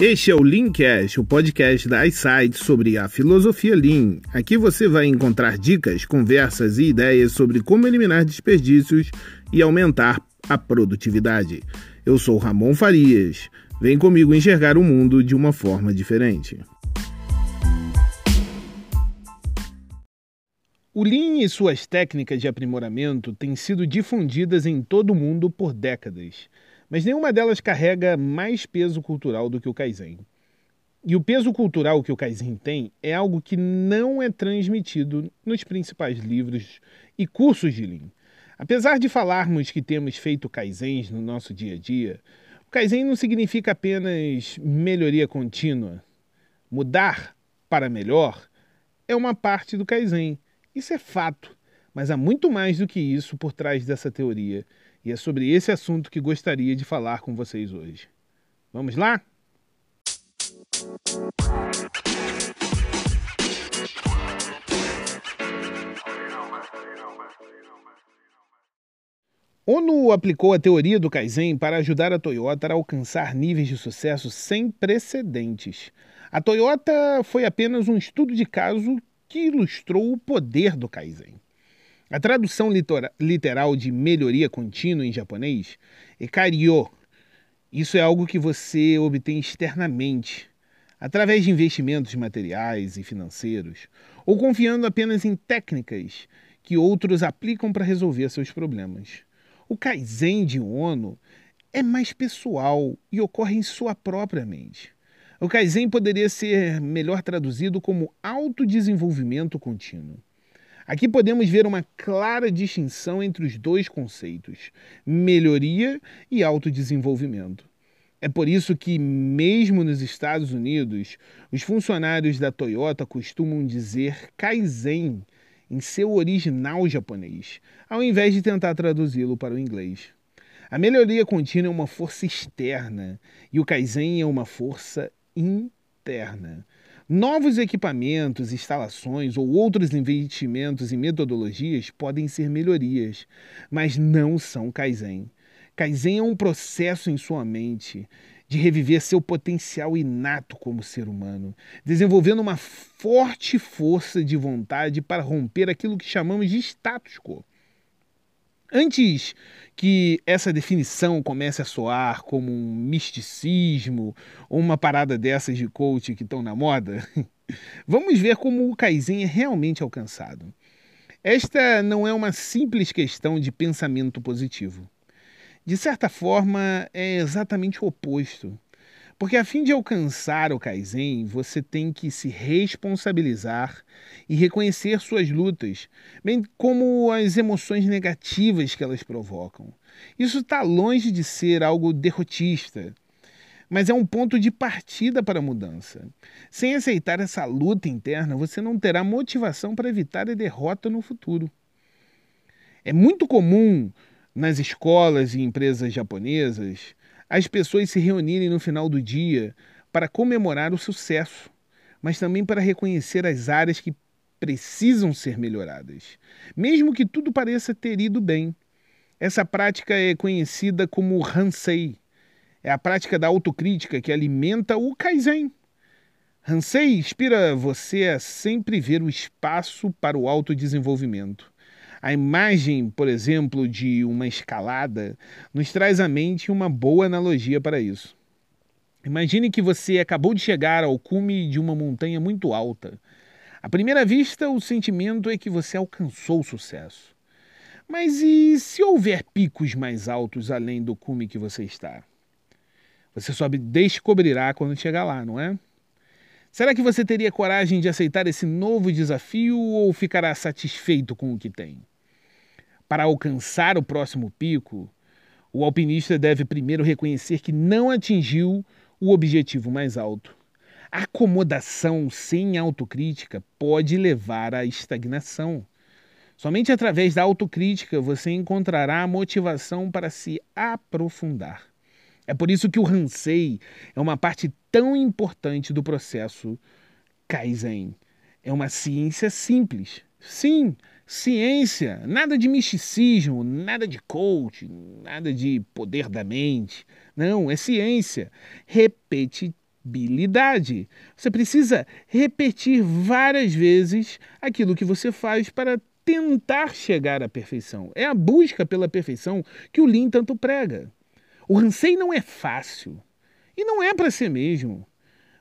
Este é o Leancast, o podcast da iSight sobre a filosofia Lean. Aqui você vai encontrar dicas, conversas e ideias sobre como eliminar desperdícios e aumentar a produtividade. Eu sou Ramon Farias. Vem comigo enxergar o mundo de uma forma diferente. O Lean e suas técnicas de aprimoramento têm sido difundidas em todo o mundo por décadas mas nenhuma delas carrega mais peso cultural do que o Kaizen. E o peso cultural que o Kaizen tem é algo que não é transmitido nos principais livros e cursos de Lean. Apesar de falarmos que temos feito Kaizens no nosso dia a dia, o Kaizen não significa apenas melhoria contínua. Mudar para melhor é uma parte do Kaizen. Isso é fato, mas há muito mais do que isso por trás dessa teoria e é sobre esse assunto que gostaria de falar com vocês hoje. Vamos lá? Ono aplicou a teoria do Kaizen para ajudar a Toyota a alcançar níveis de sucesso sem precedentes. A Toyota foi apenas um estudo de caso que ilustrou o poder do Kaizen. A tradução literal de melhoria contínua em japonês é kairyo. Isso é algo que você obtém externamente, através de investimentos materiais e financeiros, ou confiando apenas em técnicas que outros aplicam para resolver seus problemas. O Kaizen de Ono é mais pessoal e ocorre em sua própria mente. O Kaizen poderia ser melhor traduzido como autodesenvolvimento contínuo. Aqui podemos ver uma clara distinção entre os dois conceitos, melhoria e autodesenvolvimento. É por isso que, mesmo nos Estados Unidos, os funcionários da Toyota costumam dizer Kaizen em seu original japonês, ao invés de tentar traduzi-lo para o inglês. A melhoria contínua é uma força externa e o Kaizen é uma força interna. Novos equipamentos, instalações ou outros investimentos e metodologias podem ser melhorias, mas não são Kaizen. Kaizen é um processo em sua mente de reviver seu potencial inato como ser humano, desenvolvendo uma forte força de vontade para romper aquilo que chamamos de status quo. Antes que essa definição comece a soar como um misticismo ou uma parada dessas de coach que estão na moda, vamos ver como o Kaizen é realmente alcançado. Esta não é uma simples questão de pensamento positivo. De certa forma, é exatamente o oposto. Porque a fim de alcançar o Kaizen, você tem que se responsabilizar e reconhecer suas lutas, bem como as emoções negativas que elas provocam. Isso está longe de ser algo derrotista, mas é um ponto de partida para a mudança. Sem aceitar essa luta interna, você não terá motivação para evitar a derrota no futuro. É muito comum nas escolas e empresas japonesas as pessoas se reunirem no final do dia para comemorar o sucesso, mas também para reconhecer as áreas que precisam ser melhoradas, mesmo que tudo pareça ter ido bem. Essa prática é conhecida como Hansei. É a prática da autocrítica que alimenta o Kaizen. Hansei inspira você a sempre ver o espaço para o autodesenvolvimento. A imagem, por exemplo, de uma escalada nos traz à mente uma boa analogia para isso. Imagine que você acabou de chegar ao cume de uma montanha muito alta. À primeira vista, o sentimento é que você alcançou o sucesso. Mas e se houver picos mais altos além do cume que você está? Você só descobrirá quando chegar lá, não é? Será que você teria coragem de aceitar esse novo desafio ou ficará satisfeito com o que tem? Para alcançar o próximo pico, o alpinista deve primeiro reconhecer que não atingiu o objetivo mais alto. Acomodação sem autocrítica pode levar à estagnação. Somente através da autocrítica você encontrará a motivação para se aprofundar. É por isso que o Hansei é uma parte tão importante do processo Kaizen. É uma ciência simples. Sim, ciência, nada de misticismo, nada de coach, nada de poder da mente. Não, é ciência repetida habilidade. Você precisa repetir várias vezes aquilo que você faz para tentar chegar à perfeição. É a busca pela perfeição que o Lean tanto prega. O Hansei não é fácil. E não é para ser mesmo.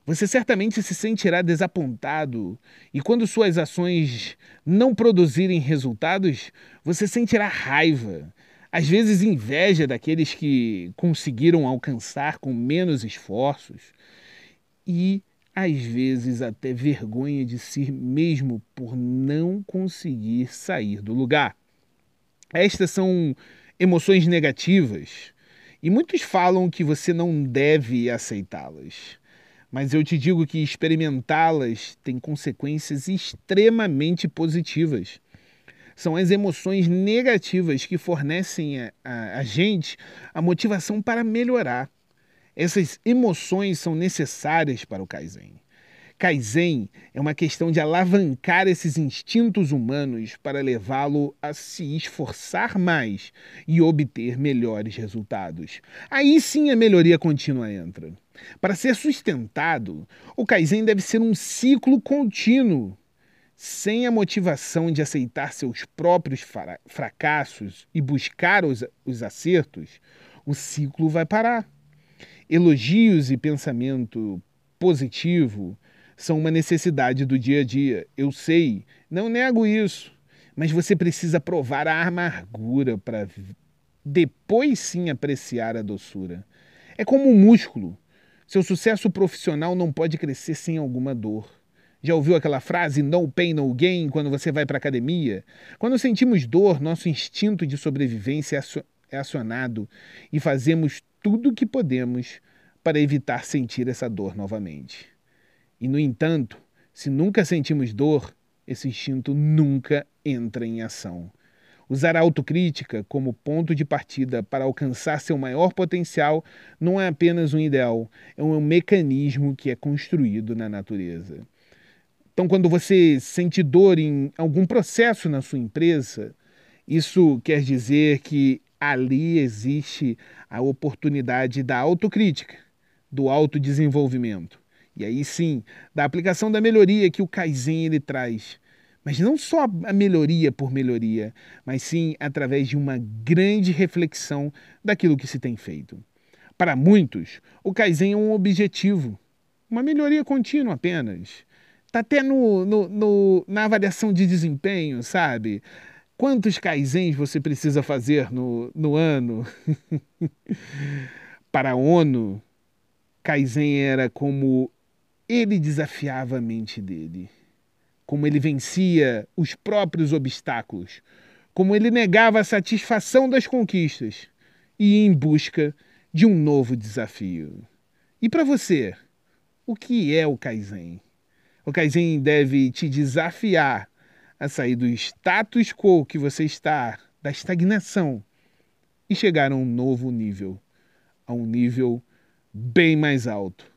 Você certamente se sentirá desapontado, e quando suas ações não produzirem resultados, você sentirá raiva, às vezes inveja daqueles que conseguiram alcançar com menos esforços, e às vezes até vergonha de si mesmo por não conseguir sair do lugar. Estas são emoções negativas, e muitos falam que você não deve aceitá-las mas eu te digo que experimentá-las tem consequências extremamente positivas. São as emoções negativas que fornecem a, a, a gente a motivação para melhorar. Essas emoções são necessárias para o Kaizen. Kaizen é uma questão de alavancar esses instintos humanos para levá-lo a se esforçar mais e obter melhores resultados. Aí sim a melhoria contínua entra. Para ser sustentado, o Kaizen deve ser um ciclo contínuo. Sem a motivação de aceitar seus próprios fracassos e buscar os, os acertos, o ciclo vai parar. Elogios e pensamento positivo são uma necessidade do dia a dia. Eu sei, não nego isso. Mas você precisa provar a amargura para depois sim apreciar a doçura. É como um músculo. Seu sucesso profissional não pode crescer sem alguma dor. Já ouviu aquela frase no pain, no gain quando você vai para a academia? Quando sentimos dor, nosso instinto de sobrevivência é acionado e fazemos tudo o que podemos para evitar sentir essa dor novamente. E, no entanto, se nunca sentimos dor, esse instinto nunca entra em ação. Usar a autocrítica como ponto de partida para alcançar seu maior potencial não é apenas um ideal, é um mecanismo que é construído na natureza. Então, quando você sente dor em algum processo na sua empresa, isso quer dizer que ali existe a oportunidade da autocrítica, do autodesenvolvimento. E aí sim, da aplicação da melhoria que o Kaizen ele traz. Mas não só a melhoria por melhoria, mas sim através de uma grande reflexão daquilo que se tem feito. Para muitos, o Kaizen é um objetivo, uma melhoria contínua apenas. Está até no, no, no, na avaliação de desempenho, sabe? Quantos Kaizens você precisa fazer no, no ano? Para a ONU, Kaizen era como ele desafiava a mente dele, como ele vencia os próprios obstáculos, como ele negava a satisfação das conquistas e ia em busca de um novo desafio. E para você, o que é o Kaizen? O Kaizen deve te desafiar a sair do status quo que você está, da estagnação, e chegar a um novo nível, a um nível bem mais alto